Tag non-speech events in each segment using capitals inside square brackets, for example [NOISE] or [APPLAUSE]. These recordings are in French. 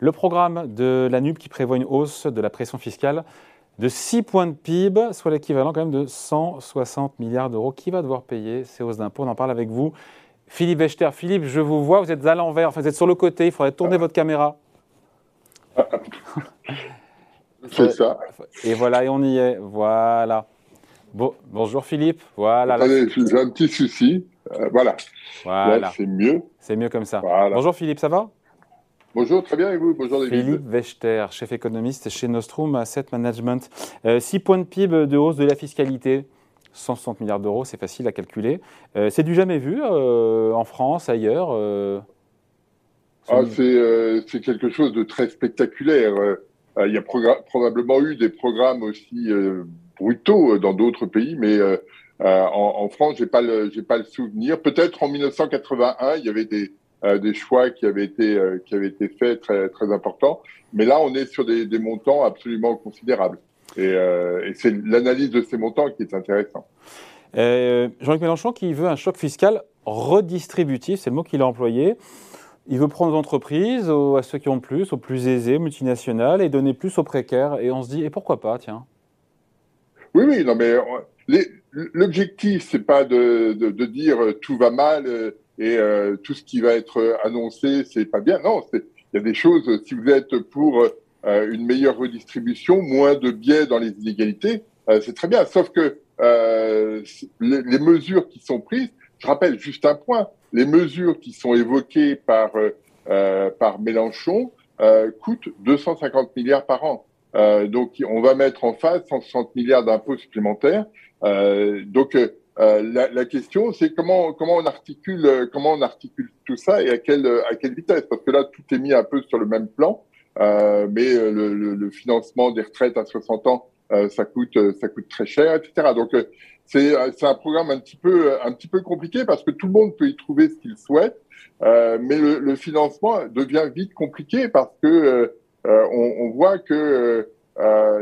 Le programme de la NUP qui prévoit une hausse de la pression fiscale de 6 points de PIB, soit l'équivalent quand même de 160 milliards d'euros. Qui va devoir payer ces hausses d'impôts? On en parle avec vous. Philippe Wechter. Philippe, je vous vois, vous êtes à l'envers, enfin, vous êtes sur le côté, il faudrait tourner votre caméra. [LAUGHS] C'est ça. Et voilà, et on y est. Voilà. Bon, bonjour Philippe. Voilà. j'ai un petit souci. Euh, voilà. Voilà. C'est mieux. C'est mieux comme ça. Bonjour Philippe, ça va? Bonjour, très bien, et vous Bonjour David. Philippe Wechter, chef économiste chez Nostrum Asset Management. 6 euh, points de PIB de hausse de la fiscalité. 160 milliards d'euros, c'est facile à calculer. Euh, c'est du jamais vu en France, ailleurs ah, C'est quelque chose de très spectaculaire. Il y a probablement eu des programmes aussi brutaux dans d'autres pays, mais en, en, France, j'ai pas le j'ai pas le souvenir. Peut-être en 1981, il y avait des euh, des choix qui avaient été euh, qui avaient été faits très très importants. Mais là, on est sur des, des montants absolument considérables. Et, euh, et c'est l'analyse de ces montants qui est intéressant. Jean-Luc Mélenchon qui veut un choc fiscal redistributif, c'est le mot qu'il a employé. Il veut prendre aux entreprises, à ceux qui ont plus, aux plus aisés, multinationales, et donner plus aux précaires. Et on se dit, et pourquoi pas, tiens? Oui, oui, non, mais l'objectif, c'est pas de, de, de, dire tout va mal et euh, tout ce qui va être annoncé, c'est pas bien. Non, il y a des choses. Si vous êtes pour euh, une meilleure redistribution, moins de biais dans les inégalités, euh, c'est très bien. Sauf que les, mesures qui sont prises, je rappelle juste un point, les mesures qui sont évoquées par par Mélenchon coûtent 250 milliards par an. donc on va mettre en face 160 milliards d'impôts supplémentaires. donc euh, la, question, c'est comment comment on articule euh, comment on articule tout ça et à quelle à quelle vitesse? Parce que là tout est mis un peu sur le même plan, euh, mais le, financement des retraites à 60 ans euh, ça coûte très cher, etc. Donc c'est un programme un petit peu compliqué parce que tout le monde peut y trouver ce qu'il souhaite, mais le, financement devient vite compliqué parce que on, on, voit que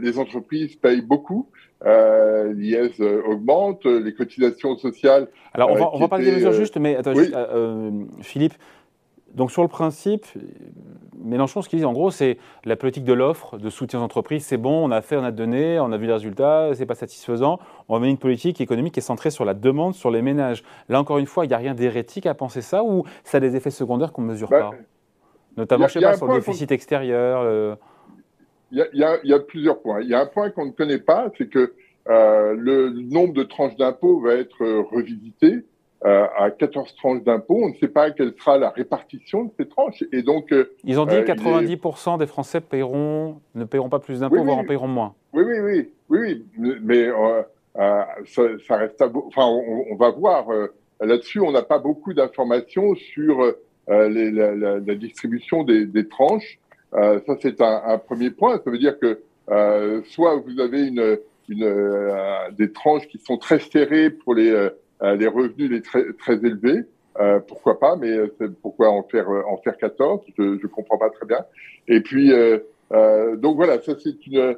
les entreprises payent beaucoup euh, l'IS euh, augmente, les cotisations sociales. Alors, on va, on va parler des mesures justes, mais attends, euh, Philippe, donc sur le principe, Mélenchon, ce qu'il dit en gros, c'est la politique de l'offre, de soutien aux entreprises, c'est bon, on a fait, on a donné, on a vu les résultats, c'est pas satisfaisant. On va mener une politique économique qui est centrée sur la demande, sur les ménages. Là, encore une fois, il n'y a rien d'hérétique à penser ça ou ça a des effets secondaires qu'on ne mesure bah, pas? Notamment, je sais pas, sur le déficit extérieur il y, a, plusieurs points. Il y a un point qu'on ne connaît pas, c'est que euh, le nombre de tranches d'impôts va être euh, revisité euh, à 14 tranches d'impôts. On ne sait pas quelle sera la répartition de ces tranches. Et donc, ils ont dit que 90% des Français paieront, ne paieront pas plus d'impôts, voire en paieront moins. Oui, oui, oui, oui, oui. mais ça, ça, reste. À... Enfin, on, on, va voir. Là-dessus, on n'a pas beaucoup d'informations sur les, la, la, la, distribution des, des tranches. Euh, ça, c'est un, un, premier point. Ça veut dire que euh, soit vous avez une, une euh, des tranches qui sont très serrées pour les, les revenus les très, très élevés. pourquoi pas, mais pourquoi en faire en faire 14 Je ne comprends pas très bien. Et puis donc voilà, ça c'est une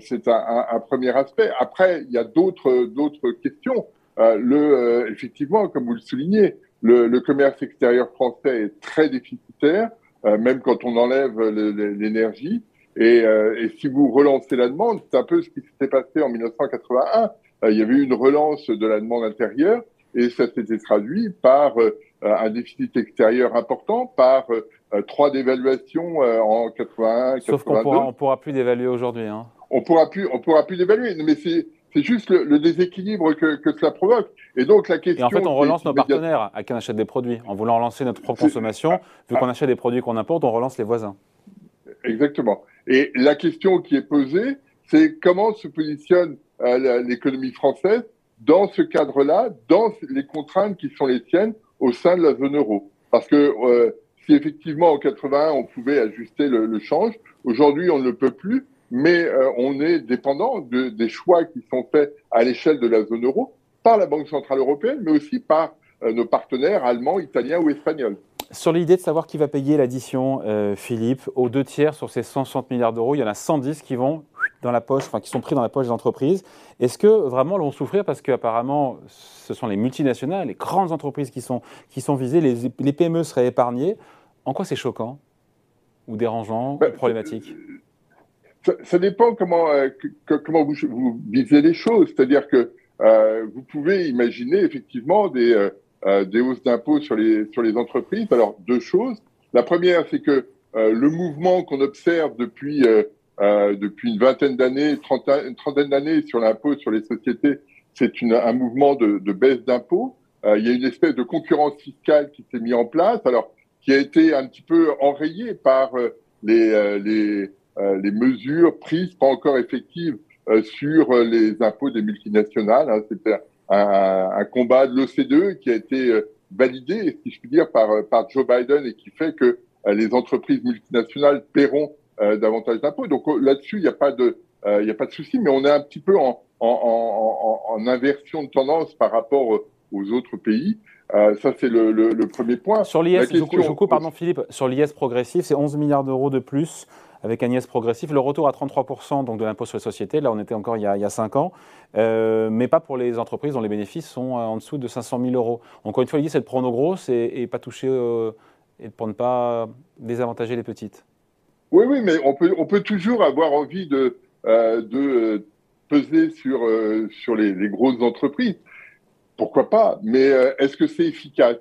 c'est un, un, premier aspect. Après, il y a d'autres d'autres questions. le effectivement, comme vous le soulignez, le, le commerce extérieur français est très déficitaire. Euh, même quand on enlève l'énergie. Et, euh, et, si vous relancez la demande, c'est un peu ce qui s'était passé en 1981. Euh, il y avait eu une relance de la demande intérieure et ça s'était traduit par un déficit extérieur important, par trois dévaluations en 81, Sauf 82. Sauf qu'on pourra, pourra plus dévaluer aujourd'hui. Hein. On pourra plus, on pourra plus dévaluer. Mais c'est c'est juste le, déséquilibre que, que, cela provoque. Et donc la question. Et en fait, on relance nos partenaires à qui on achète des produits. En voulant relancer notre propre consommation, vu qu'on achète des produits qu'on importe, on relance les voisins. Exactement. Et la question qui est posée, c'est comment se positionne euh, l'économie française dans ce cadre-là, dans les contraintes qui sont les tiennes au sein de la zone euro. Parce que euh, si effectivement en 81 on pouvait ajuster le, le change, aujourd'hui on ne le peut plus mais euh, on est dépendant de, des choix qui sont faits à l'échelle de la zone euro par la Banque centrale européenne, mais aussi par euh, nos partenaires allemands, italiens ou espagnols. Sur l'idée de savoir qui va payer l'addition, euh, Philippe, aux deux tiers sur ces 160 milliards d'euros, il y en a 110 qui vont dans la poche, enfin qui sont pris dans la poche des entreprises. Est-ce que vraiment vont souffrir parce qu'apparemment ce sont les multinationales, les grandes entreprises qui sont, qui sont visées, les, les PME seraient épargnées? En quoi c'est choquant ou dérangeant ou problématique? Ça, dépend comment, comment vous, vous, visez les choses. C'est-à-dire que vous pouvez imaginer effectivement des, des hausses d'impôts sur les, sur les entreprises. Alors, deux choses. La première, c'est que le mouvement qu'on observe depuis euh, depuis une vingtaine d'années, une trentaine d'années sur l'impôt sur les sociétés, c'est un mouvement de, de baisse d'impôts. Euh, il y a une espèce de concurrence fiscale qui s'est mise en place, alors qui a été un petit peu enrayée par euh, les, euh, les, les mesures prises, pas encore effectives, sur les impôts des multinationales. Hein. C'était un, un, combat de l'OCDE qui a été validé, si je puis dire, par, par Joe Biden et qui fait que les entreprises multinationales paieront euh, davantage d'impôts. Donc euh, là-dessus, il n'y a pas de, euh, il n'y a pas de souci, mais on est un petit peu en, en, en, en inversion de tendance par rapport aux autres pays. Euh, ça, c'est le, le, le, premier point. Sur l'IS, pardon Philippe, sur l'IS progressif, c'est 11 milliards d'euros de plus avec IS progressif. Le retour à 33% donc de l'impôt sur les sociétés, là on était encore il y a, il y a 5 ans, euh, mais pas pour les entreprises dont les bénéfices sont en dessous de 500 000 euros. Encore une fois, l'idée c'est de prendre aux grosses et, et pas toucher, euh, et pour ne pas désavantager les petites. Oui, oui, mais on peut, on peut toujours avoir envie de, euh, de euh, peser sur, euh, sur les, grosses entreprises. Pourquoi pas? Mais euh, est-ce que c'est efficace?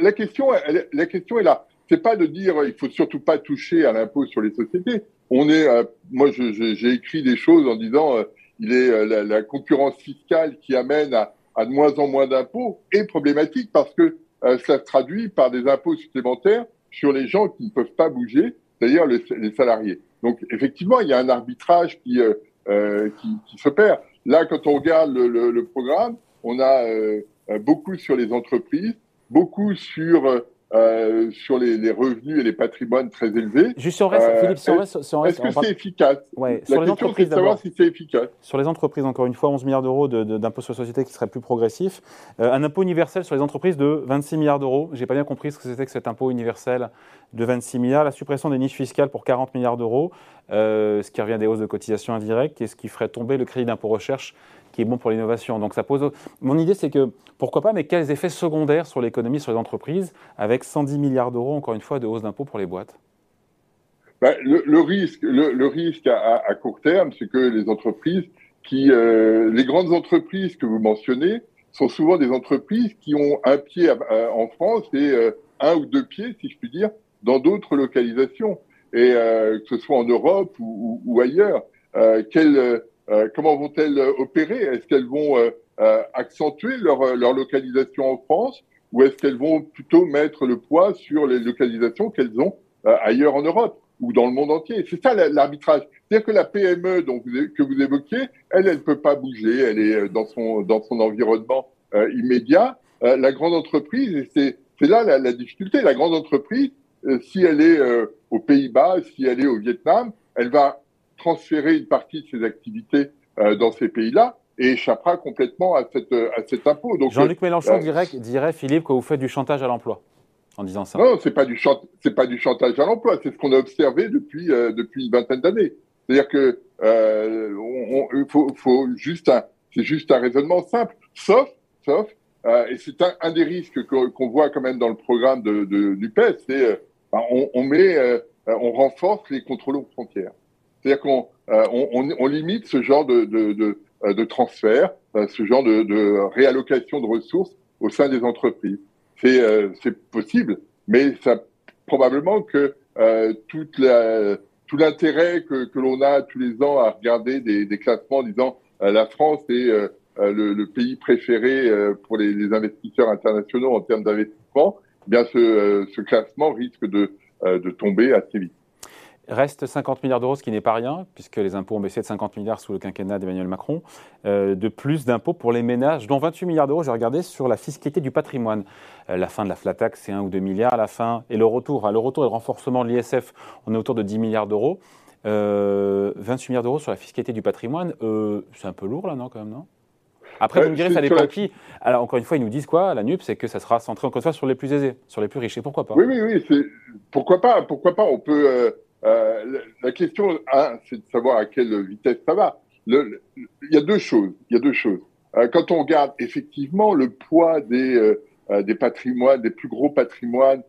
La question, la question est là. C'est pas de dire il faut surtout pas toucher à l'impôt sur les sociétés. On est, moi, j'ai écrit des choses en disant il est la, la, concurrence fiscale qui amène à, de moins en moins d'impôts est problématique parce que ça se traduit par des impôts supplémentaires sur les gens qui ne peuvent pas bouger c'est-à-dire les, salariés. Donc effectivement, il y a un arbitrage qui, euh, euh, qui, qui s'opère. Là, quand on regarde le, programme, on a euh, beaucoup sur les entreprises, beaucoup sur euh, sur les, les, revenus et les patrimoines très élevés. Juste sur reste, Philippe, sur reste, Est-ce que c'est efficace? Ouais, sur les entreprises c'est savoir si c'est efficace. Sur les entreprises, encore une fois, 11 milliards d'euros d'impôt sur la société qui serait plus progressif. Euh, un impôt universel sur les entreprises de 26 milliards d'euros. J'ai pas bien compris ce que c'était que cet impôt universel de 26 milliards. La suppression des niches fiscales pour 40 milliards d'euros, euh, ce qui revient des hausses de cotisations indirectes et ce qui ferait tomber le crédit d'impôt recherche est bon pour l'innovation. Donc ça pose. Mon idée, c'est que pourquoi pas, mais quels effets secondaires sur l'économie, sur les entreprises, avec 110 milliards d'euros, encore une fois, de hausse d'impôts pour les boîtes? Ben, le, risque, le, risque à, court terme, c'est que les entreprises qui, euh, les grandes entreprises que vous mentionnez, sont souvent des entreprises qui ont un pied en France et euh, un ou deux pieds, si je puis dire, dans d'autres localisations, et euh, que ce soit en Europe ou, ou, ailleurs. Euh, comment vont-elles euh, opérer? Est-ce qu'elles vont euh, accentuer leur, leur localisation en France ou est-ce qu'elles vont plutôt mettre le poids sur les localisations qu'elles ont ailleurs en Europe ou dans le monde entier? C'est ça l'arbitrage. C'est-à-dire que la PME que vous évoquiez, elle, elle peut pas bouger, elle est dans son, dans son environnement immédiat. la grande entreprise, c'est là la, difficulté, la grande entreprise, si elle est aux Pays-Bas, si elle est au Vietnam, elle va transférer une partie de ses activités euh, dans ces pays-là et échappera complètement à, cette, à cet impôt. Jean-Luc euh, Mélenchon dirait, dirait, Philippe, que vous faites du chantage à l'emploi en disant ça. Non, c'est pas du c'est pas du chantage à l'emploi, c'est ce qu'on a observé depuis euh, depuis une vingtaine d'années. C'est-à-dire que faut, faut, juste c'est juste un raisonnement simple, sauf, sauf, et c'est un, un, des risques qu'on voit quand même dans le programme de, de du PES, c'est ben, on, on, met, on renforce les contrôles aux frontières. C'est-à-dire qu'on euh, on, on, limite ce genre de, de, de, euh, de transfert, euh, ce genre de, de, réallocation de ressources au sein des entreprises. C'est possible, mais ça probablement que la, tout l'intérêt que, que l'on a tous les ans à regarder des, des classements en disant la France est le, le, pays préféré pour les, les, investisseurs internationaux en termes d'investissement, eh bien ce, ce classement risque de, de tomber assez vite. Reste 50 milliards d'euros, ce qui n'est pas rien, puisque les impôts ont baissé de 50 milliards sous le quinquennat d'Emmanuel Macron, euh, de plus d'impôts pour les ménages, dont 28 milliards d'euros, j'ai regardé, sur la fiscalité du patrimoine. Euh, la fin de la flat tax, c'est 1 ou 2 milliards, la fin, et le retour, hein, le retour et le renforcement de l'ISF, on est autour de 10 milliards d'euros. Euh, 28 milliards d'euros sur la fiscalité du patrimoine, euh, c'est un peu lourd là, non, quand même, non? Après, vous me direz, ça dépend qui. Alors, encore une fois, ils nous disent quoi, la NUP, c'est que ça sera centré encore une fois sur les plus aisés, sur les plus riches. Et pourquoi pas? Oui, oui, oui. Pourquoi pas Pourquoi pas On peut. Euh, la question, un, c'est de savoir à quelle vitesse ça va. Il y a deux choses. Il y a deux choses. Euh, quand on regarde effectivement le poids des, euh, des patrimoines, des plus gros patrimoines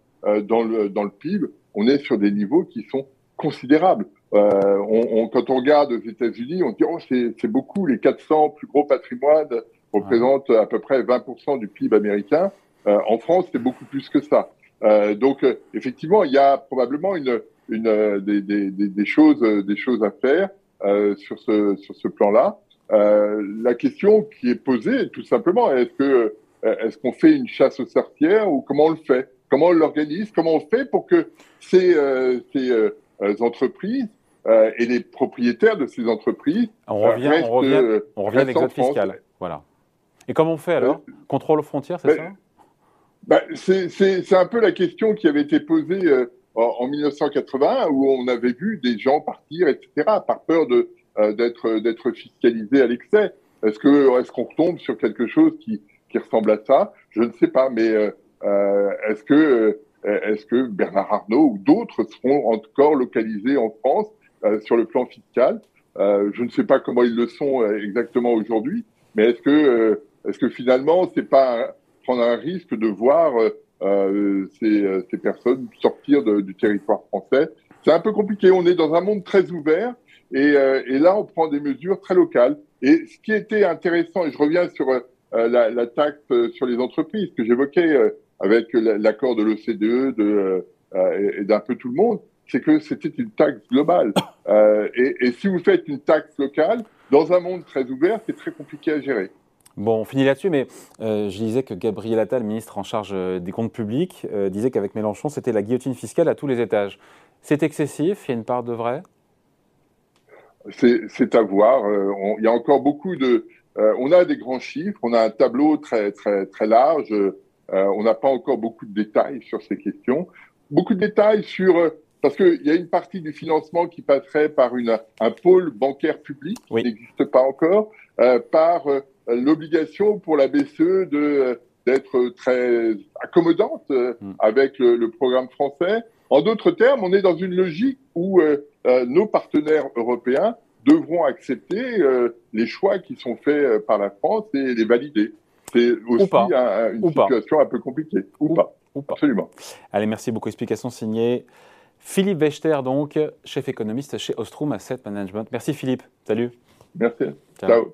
dans, le, dans le PIB, on est sur des niveaux qui sont considérable. On, quand on regarde aux États-Unis, on dit oh c'est beaucoup, les 400 plus gros patrimoines représentent à peu près 20% du PIB américain. en France, c'est beaucoup plus que ça. donc effectivement, il y a probablement une, une des, des, des, choses des choses à faire sur ce sur ce plan-là. Euh, la question qui est posée, tout simplement, est-ce que euh, est-ce qu'on fait une chasse aux sorcières ou comment on le fait? Comment on l'organise? Comment on fait pour que ces, euh, ces entreprises et les propriétaires de ces entreprises on revient, restent, on revient, on revient à l'exode fiscal. Voilà. Et comment on fait alors? Contrôle aux frontières, c'est ça? bah, C'est un peu la question qui avait été posée en, 1980 où on avait vu des gens partir, etc., par peur de, euh, d'être d'être fiscalisé à l'excès. Est-ce que est-ce qu'on tombe sur quelque chose qui qui ressemble à ça? Je ne sais pas, mais euh, euh est-ce que est-ce que Bernard Arnault ou d'autres seront encore localisés en France euh, sur le plan fiscal? Je ne sais pas comment ils le sont exactement aujourd'hui, mais est-ce que est-ce que finalement c'est pas prendre un risque de voir ces, ces personnes sortir de, du territoire français C'est un peu compliqué. On est dans un monde très ouvert et, euh, et, là, on prend des mesures très locales. Et ce qui était intéressant, et je reviens sur euh, la, la, taxe sur les entreprises que j'évoquais euh, avec l'accord de l'OCDE de, et d'un peu tout le monde, c'est que c'était une taxe globale. Et, et, si vous faites une taxe locale, dans un monde très ouvert, c'est très compliqué à gérer. Bon, on finit là-dessus, mais je disais que Gabriel Attal, ministre en charge des comptes publics, disait qu'avec Mélenchon, c'était la guillotine fiscale à tous les étages. C'est excessif, il y a une part de vrai? C'est à voir. Euh, il y a encore beaucoup de. Euh, on a des grands chiffres, on a un tableau très très très large. Euh, on n'a pas encore beaucoup de détails sur ces questions. Beaucoup de détails sur parce qu'il y a une partie du financement qui passerait par une, un pôle bancaire public qui n'existe pas encore, par l'obligation pour la BCE de d'être très accommodante hmm. avec le, le, programme français. En d'autres termes, on est dans une logique où euh, nos partenaires européens devront accepter euh, les choix qui sont faits euh, par la France et les valider. C'est aussi une situation un peu compliquée. Ou, pas. Ou pas. Absolument. Allez, merci beaucoup. Explication signée. Philippe Wechter, donc, chef économiste chez Ostrom Asset Management. Merci Philippe. Salut. Merci. Ciao.